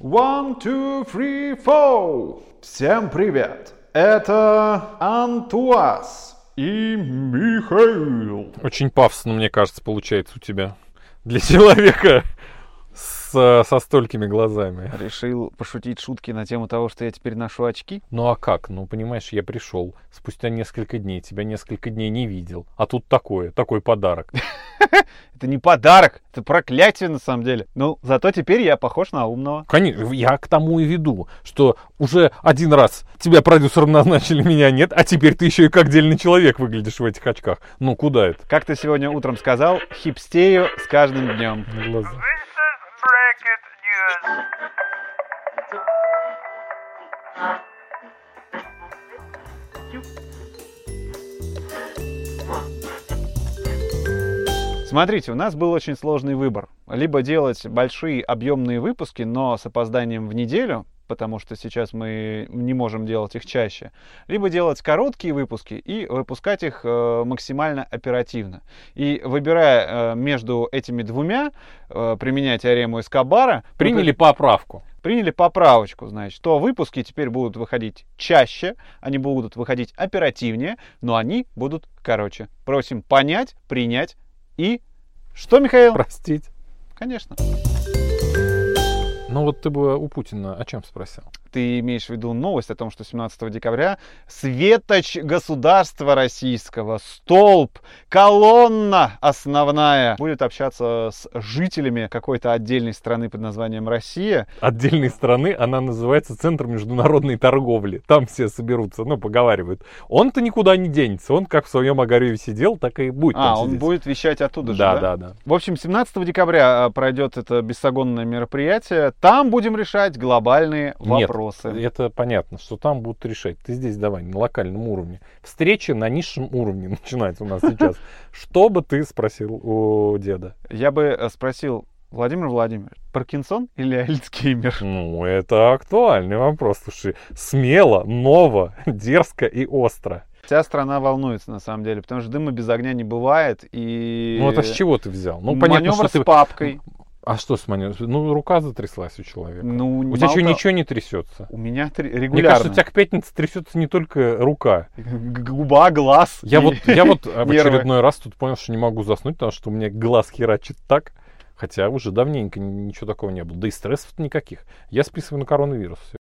One, two, three, four. Всем привет. Это Антуас и Михаил. Очень пафосно, мне кажется, получается у тебя. Для человека с, со столькими глазами. Решил пошутить шутки на тему того, что я теперь ношу очки. Ну а как? Ну, понимаешь, я пришел спустя несколько дней, тебя несколько дней не видел. А тут такое, такой подарок. Это не подарок, это проклятие на самом деле. Ну, зато теперь я похож на умного. Конечно, я к тому и веду, что уже один раз тебя продюсером назначили, меня нет, а теперь ты еще и как дельный человек выглядишь в этих очках. Ну, куда это? Как ты сегодня утром сказал, хипстею с каждым днем. Глаза. This is Bracket News. Смотрите, у нас был очень сложный выбор. Либо делать большие объемные выпуски, но с опозданием в неделю, потому что сейчас мы не можем делать их чаще, либо делать короткие выпуски и выпускать их э, максимально оперативно. И выбирая э, между этими двумя, э, применяя теорему Эскобара, Приняли поправку. приняли поправочку, значит, то выпуски теперь будут выходить чаще, они будут выходить оперативнее, но они будут короче. Просим понять, принять и... Что, Михаил? Простить. Конечно. Ну вот ты бы у Путина о чем спросил? Ты имеешь в виду новость о том, что 17 декабря светоч государства российского, столб, колонна основная будет общаться с жителями какой-то отдельной страны под названием Россия. Отдельной страны, она называется Центр международной торговли. Там все соберутся, ну, поговаривают. Он-то никуда не денется. Он как в своем Огареве сидел, так и будет А, он сидеть. будет вещать оттуда же, Да, да? да, да. В общем, 17 декабря а, пройдет это бессогонное мероприятие. Там будем решать глобальные Нет, вопросы. это понятно, что там будут решать. Ты здесь давай на локальном уровне. Встреча на низшем уровне начинается у нас сейчас. Что бы ты спросил у деда? Я бы э, спросил, Владимир Владимирович, Паркинсон или Альцгеймер? Ну, это актуальный вопрос. Слушай, смело, ново, дерзко и остро. Вся страна волнуется, на самом деле, потому что дыма без огня не бывает. И Ну, это с чего ты взял? Ну, понятно, маневр что ты... с папкой. А что с маневром? Ну, рука затряслась у человека. Ну, у тебя что, ничего не трясется? У меня три- Мне регулярно. кажется, у тебя к пятнице трясется не только рука. Губа, глаз. Я и вот, я вот в очередной раз тут понял, что не могу заснуть, потому что у меня глаз херачит так, хотя уже давненько ни- ничего такого не было. Да и стрессов никаких. Я списываю на коронавирус. всё.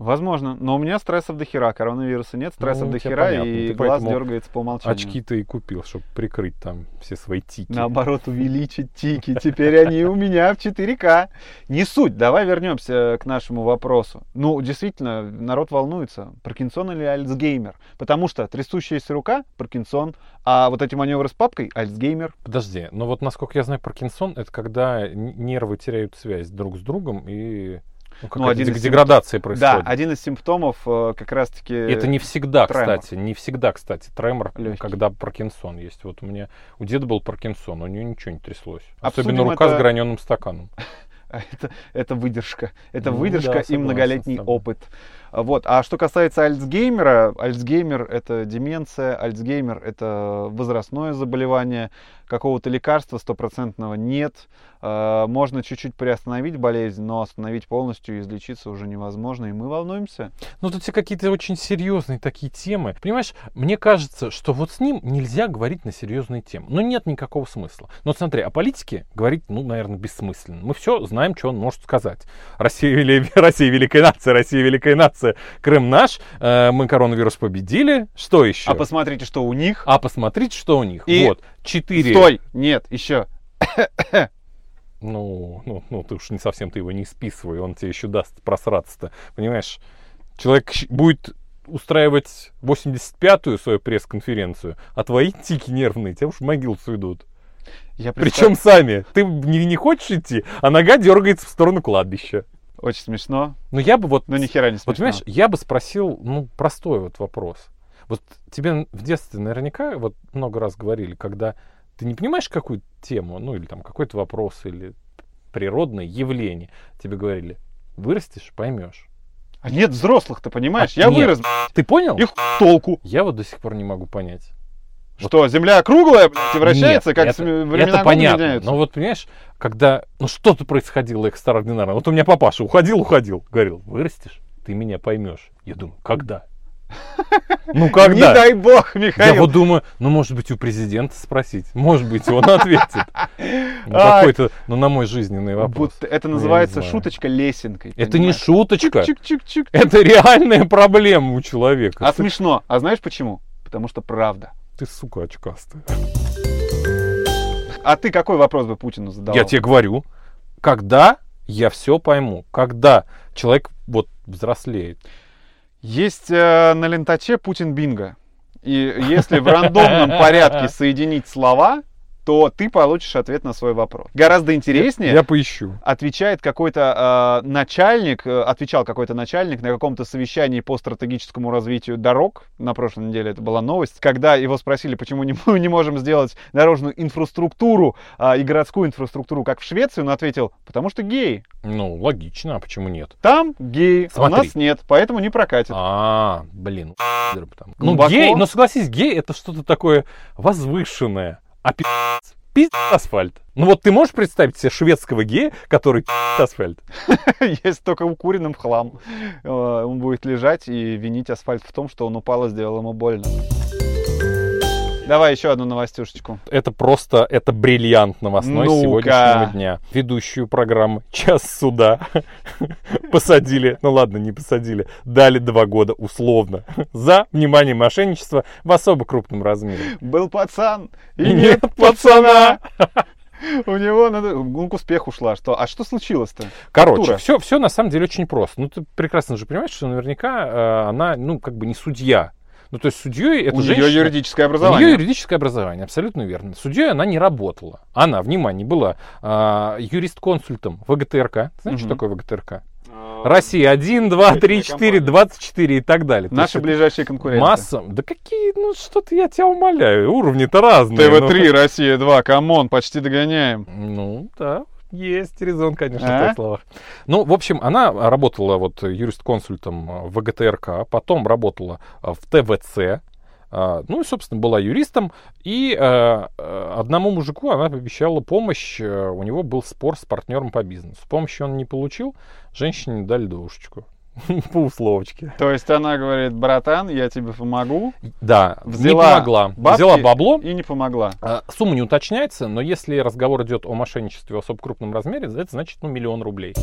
Возможно, но у меня стрессов до хера, коронавируса нет, стрессов Ну, до хера, понятно. и Ты глаз дергается по умолчанию. Очки ты и купил, чтобы прикрыть там все свои тики. Наоборот, увеличить тики. Теперь они у меня в 4К. Не суть. Давай вернемся к нашему вопросу. Ну, действительно, народ волнуется. Паркинсон или Альцгеймер? Потому что трясущаяся рука – Паркинсон, а вот эти маневры с папкой – Альцгеймер. Подожди, но вот насколько я знаю, Паркинсон это когда нервы теряют связь друг с другом и ну, какая-то один дег- из деградация Да, происходит. один из симптомов э, как раз-таки... Это не всегда, тремор. кстати, не всегда, кстати, тремор, Лёгкий. когда Паркинсон есть. Вот у меня, у деда был Паркинсон, у него ничего не тряслось. Обсудим Особенно рука это- с граненым стаканом. А Это, это выдержка. Это Ну выдержка да, и многолетний опыт. Вот. А что касается Альцгеймера, Альцгеймер это деменция, Альцгеймер это возрастное заболевание, какого-то лекарства стопроцентного нет. А, Можно чуть-чуть приостановить болезнь, но остановить полностью и излечиться уже невозможно, и мы волнуемся. Ну, тут все какие-то очень серьезные такие темы. Понимаешь, мне кажется, что вот с ним нельзя говорить на серьезные темы. Ну, нет никакого смысла. Но вот смотри, о политике говорить, ну, наверное, бессмысленно. Мы все знаем, что он может сказать. Россия, вели- Россия великая нация, Россия великая нация, Крым наш, э, мы коронавирус победили. Что еще? А посмотрите, что у них. А посмотрите, что у них. И- Вот, четыре. Стой! Нет, еще. Ну, ну, ну, ты уж не совсем ты его не списывай, он тебе еще даст просраться-то. Понимаешь, человек будет устраивать 85-ю свою пресс-конференцию, а твои тики нервные тебя уж в могилу сведут. Я Причем сами. Ты не, не хочешь идти, а нога дергается в сторону кладбища. Очень смешно, Ну, я бы вот... но ни хера не смешно. Вот, понимаешь, я бы спросил, ну, простой вот вопрос. Вот тебе в детстве наверняка вот много раз говорили, когда ты не понимаешь какую тему, ну, или там какой-то вопрос, или природное явление, тебе говорили, вырастешь, поймешь. А нет взрослых, ты понимаешь? А, Я нет. вырос, Ты понял? и хуй толку. Я вот до сих пор не могу понять. Что, Земля круглая, блядь, и вращается, Нет, как это, времена это понятно. меняются? Но вот, понимаешь, когда ну, что-то происходило экстраординарное. Вот у меня папаша уходил, уходил. Говорил, вырастешь, ты меня поймешь. Я думаю, когда? Ну, Не когда? дай бог, Я Михаил. вот думаю, ну, может быть, у президента спросить. Может быть, он ответит. Ну, Ай. какой-то, ну, на мой жизненный вопрос. Вот это Ну, я не называется шуточка лесенкой. Это не понимаешь? шуточка. Чик-чик-чик. Это реальная проблема у человека. А смешно. А знаешь почему? Потому что правда. Ты, сука, очкастая. А ты какой вопрос бы Путину задавал? Я тебе говорю, когда я все пойму, когда человек вот взрослеет. Есть э, на лентаче Путин Бинго. И если в рандомном порядке соединить слова, то ты получишь ответ на свой вопрос. Гораздо интереснее Я поищу. отвечает какой-то э, начальник, э, отвечал какой-то начальник на каком-то совещании по стратегическому развитию дорог. На прошлой неделе это была новость. Когда его спросили, почему не, мы не можем сделать дорожную инфраструктуру а, и городскую инфраструктуру, как в Швеции, он ответил, потому что геи. Ну, логично, а почему нет? Там геи, а у Смотри. нас нет, поэтому не прокатит. А, блин. Ну, гей, ну согласись, гей это что-то такое возвышенное. А пи***ц, пи***ц асфальт. Ну вот ты можешь представить себе шведского гея, который пи***ц асфальт? Есть только укуренным хлам. Э, Он будет лежать и винить асфальт в том, что он упал и сделал ему больно. Давай еще одну новостюшечку. Это просто, это бриллиант новостной Ну-ка. сегодняшнего дня. Ведущую программы «Час суда» посадили, ну ладно, не посадили, дали два года условно за, внимание, мошенничество в особо крупном размере. Был пацан, и И нет пацана. У него надо... Ну, к успеху шла. Что? А что случилось-то? Короче, все, все на самом деле очень просто. Ну, ты прекрасно же понимаешь, что наверняка э, она, ну, как бы не судья. Ну, то есть судьей это У женщина... нее юридическое У образование. нее юридическое образование, абсолютно верно. Судьей она не работала. Она, внимание, была а, юрисконсультом ВГТРК. Знаешь, что Мгм. такое ВГТРК? Россия 1, 2, 3, 4, 24 и так далее. Наши есть ближайшие конкуренты. Масса. Да какие, ну что-то я тебя умоляю, уровни-то разные. ТВ-3, Россия 2, come on, почти догоняем. Ну, ну, да, есть резон, конечно, А? в твоих словах. Ну, в общем, она работала вот юрисконсультом в ВГТРК, потом работала а, в ТВЦ, а, ну и, собственно, была юристом. И э, одному мужику она обещала помощь. У него был спор с партнером по бизнесу. Помощи он не получил, женщине дали двушечку. По условочке. То есть она говорит, братан, я тебе помогу. Да, Взяла не помогла. бабки Взяла бабло. И не помогла. А, Сумма не уточняется, но если разговор идет о мошенничестве в особо крупном размере, это значит ну, миллион рублей.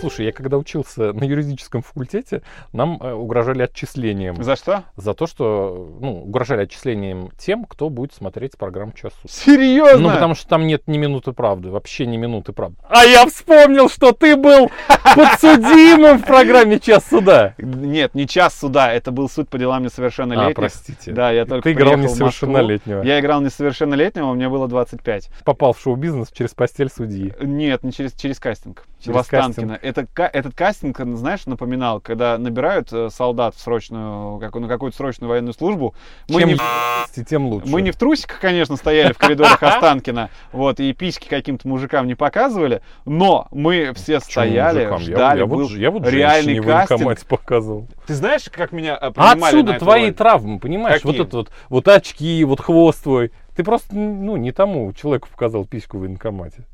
Слушай, я когда учился на юридическом факультете, нам э, угрожали отчислением За что? за то, что ну, угрожали отчислением тем, кто будет смотреть программу «Час суда». Серьезно? Ну, потому что там нет ни минуты правды, вообще ни минуты правды. А я вспомнил, что ты был подсудимым в программе «Час суда». Нет, не час суда, это был суд по делам несовершеннолетних. А, простите. Да, я только Ты играл несовершеннолетнего. Я играл несовершеннолетнего, мне было 25. Попал в шоу-бизнес через постель судьи. Нет, не через, через кастинг. Через в Останкино. Это, этот кастинг, знаешь, напоминал, когда набирают э, солдат в срочную, как, на какую-то срочную военную службу. Мы Чем не, в... тем лучше. мы не в трусиках, конечно, стояли в коридорах Останкина, вот, и письки каким-то мужикам не показывали, но мы все Почему стояли, ждали, я, был вот, я вот реальный кастинг. военкомате показывал. Ты знаешь, как меня э, А принимали отсюда твои роль? травмы, понимаешь? Какие? Вот это вот, вот очки, вот хвост твой. Ты просто, ну, не тому человеку показал письку в военкомате.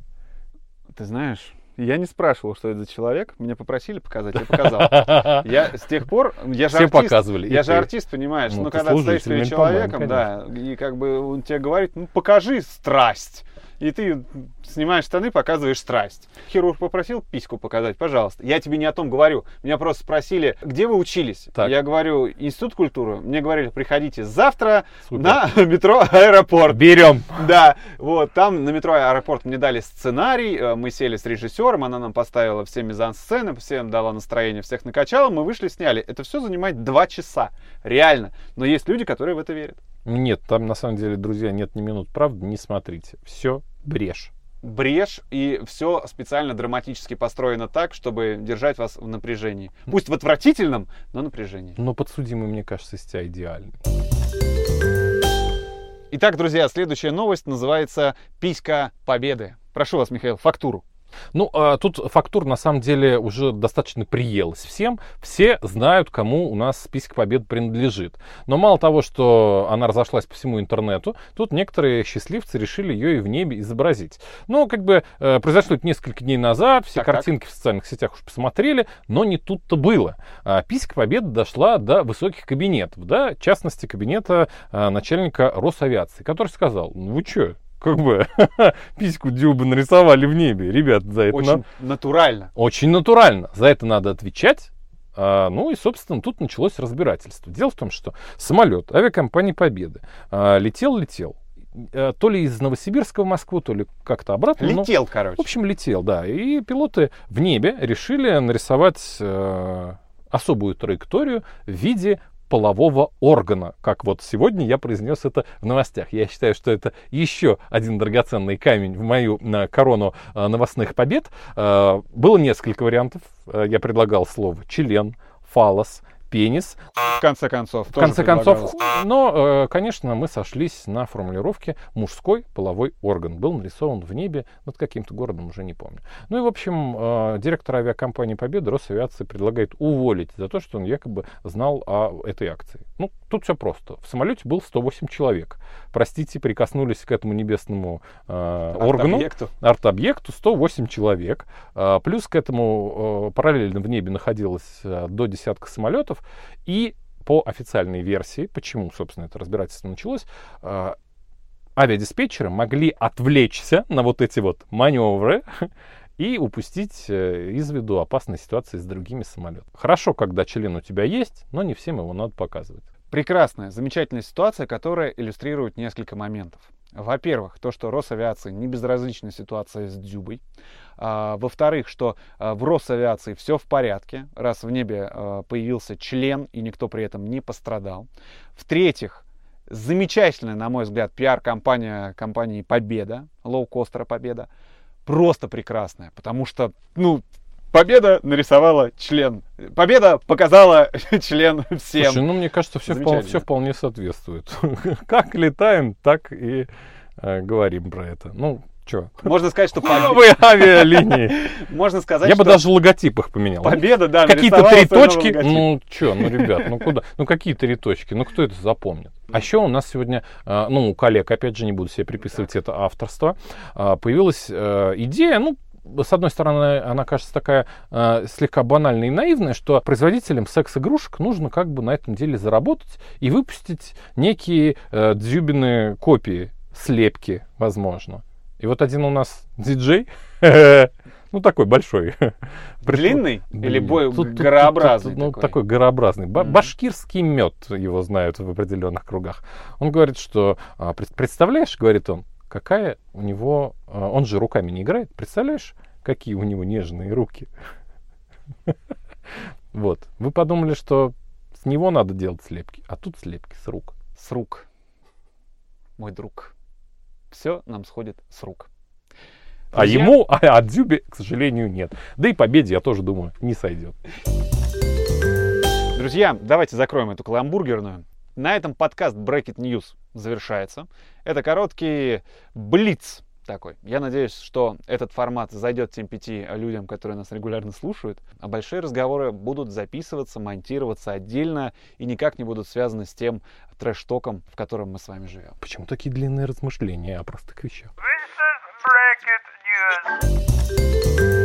Ты знаешь, я не спрашивал, что это за человек, меня попросили показать, я показал. Я с тех пор, я же Все артист, показывали. Я же ты. артист, понимаешь? Ну, Ну, ты когда ты стоишь перед человеком, да, и как бы он тебе говорит, ну покажи страсть. И ты снимаешь штаны, показываешь страсть. Хирург попросил письку показать, пожалуйста. Я тебе не о том говорю. Меня просто спросили, где вы учились? Так. Я говорю, институт культуры. Мне говорили, приходите завтра Супер. на метро аэропорт. Берем. Да, вот там на метро аэропорт мне дали сценарий, э, мы сели с режиссером, она нам поставила все мизансцены, всем дала настроение, всех накачала, мы вышли, сняли. Это все занимает два часа, реально. Но есть люди, которые в это верят. Нет, там на самом деле, друзья, нет ни минут правды, не смотрите. Все брешь. Брешь, и все специально драматически построено так, чтобы держать вас в напряжении. Пусть в отвратительном, но напряжении. Но подсудимый, мне кажется, из тебя идеальный. Итак, друзья, следующая новость называется «Писька Победы». Прошу вас, Михаил, фактуру. Ну, а тут фактура на самом деле уже достаточно приелась всем. Все знают, кому у нас список побед принадлежит. Но мало того, что она разошлась по всему интернету, тут некоторые счастливцы решили ее и в небе изобразить. Ну, как бы э, произошло это несколько дней назад, все Так, картинки в социальных сетях уж посмотрели, но не тут-то было. А, Писька Победы дошла до высоких кабинетов, да, в частности, кабинета а, начальника Росавиации, который сказал, ну вы что, как бы письку Дюба нарисовали в небе, ребят, за это Очень надо- натурально. очень натурально. За это надо отвечать. А, ну и, собственно, тут началось разбирательство. Дело в том, что самолет авиакомпании Победы а, летел-летел. А, То ли из Новосибирска в Москву, то ли как-то обратно. но- Летел, в короче. общем, летел, да. И пилоты в небе решили нарисовать э, особую траекторию в виде полового органа, как вот сегодня я произнес это в новостях. Я считаю, что это еще один драгоценный камень в мою на корону э, новостных побед. Э, было несколько вариантов. Э, я предлагал слово член, фалос, пенис. В конце концов. В конце концов, но, э, конечно, мы сошлись на формулировке «мужской половой орган». Был нарисован в небе над каким-то городом, уже не помню. Ну и, в общем, э, директор авиакомпании «Победа» Росавиации предлагает уволить за то, что он якобы знал о этой акции. Ну, тут все просто. В самолете был 108 человек. Простите, прикоснулись к этому небесному э, органу Объекту. арт-объекту 108 человек. Плюс к этому э, параллельно в небе находилось э, до десятка самолетов. И по официальной версии, почему, собственно, это разбирательство началось, э, авиадиспетчеры могли отвлечься на вот эти вот маневры и упустить э, из виду опасные ситуации с другими самолетами. Хорошо, когда член у тебя есть, но не всем его надо показывать. Прекрасная, замечательная ситуация, которая иллюстрирует несколько моментов. Во-первых, то, что Росавиации не безразлична ситуация с Дзюбой. А, во-вторых, что а, в Росавиации все в порядке, раз в небе а, появился член и никто при этом не пострадал. В-третьих, замечательная, на мой взгляд, пиар-компания компании Победа, лоукостера Победа, просто прекрасная, потому что, ну, Победа нарисовала член. Победа показала член всем. Слушай, ну мне кажется, все, Замечательно. все вполне соответствует. как летаем, так и э, говорим про это. Ну, что? Можно сказать, что Новые авиалинии. можно сказать, Я бы даже логотип их поменял. победа, да, Какие-то три точки. Ну, что, ну, ребят, ну куда? Ну, какие три точки? Ну, кто это запомнит? А еще у нас сегодня, э, ну, у коллег, опять же, не буду себе приписывать это авторство, э, появилась э, идея, ну, с одной стороны, она кажется такая э, слегка банальная и наивная, что производителям секс-игрушек нужно как бы на этом деле заработать и выпустить некие э, дзюбины копии, слепки, возможно. И вот один у нас диджей, ну такой большой. Длинный или бой тут- тут- горообразный тут- ну, такой? такой горообразный. Ба-. Башкирский мед его знают в определенных кругах. Он говорит, что а, пред- представляешь, говорит он, какая у него, а, он же руками не играет, представляешь, какие у него нежные руки. Вот. Вы подумали, что с него надо делать слепки, а тут слепки с рук. С рук. Мой друг. Все нам сходит с рук. А Друзья, ему, а, а Дзюбе, к сожалению, нет. Да и победе, я тоже думаю, не сойдет. Друзья, давайте закроем эту каламбургерную. На этом подкаст Bracket News завершается. Это короткий блиц такой. Я надеюсь, что этот формат зайдет тем пяти людям, которые нас регулярно слушают. А большие разговоры будут записываться, монтироваться отдельно и никак не будут связаны с тем трэш-током, в котором мы с вами живем. Почему такие длинные размышления о простых вещах? This is News.